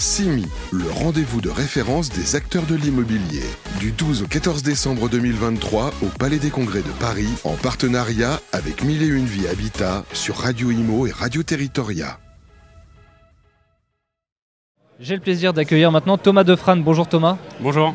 CIMI, le rendez-vous de référence des acteurs de l'immobilier. Du 12 au 14 décembre 2023 au Palais des Congrès de Paris, en partenariat avec Mille et Une Vie Habitat sur Radio Imo et Radio Territoria. J'ai le plaisir d'accueillir maintenant Thomas Defrane. Bonjour Thomas. Bonjour.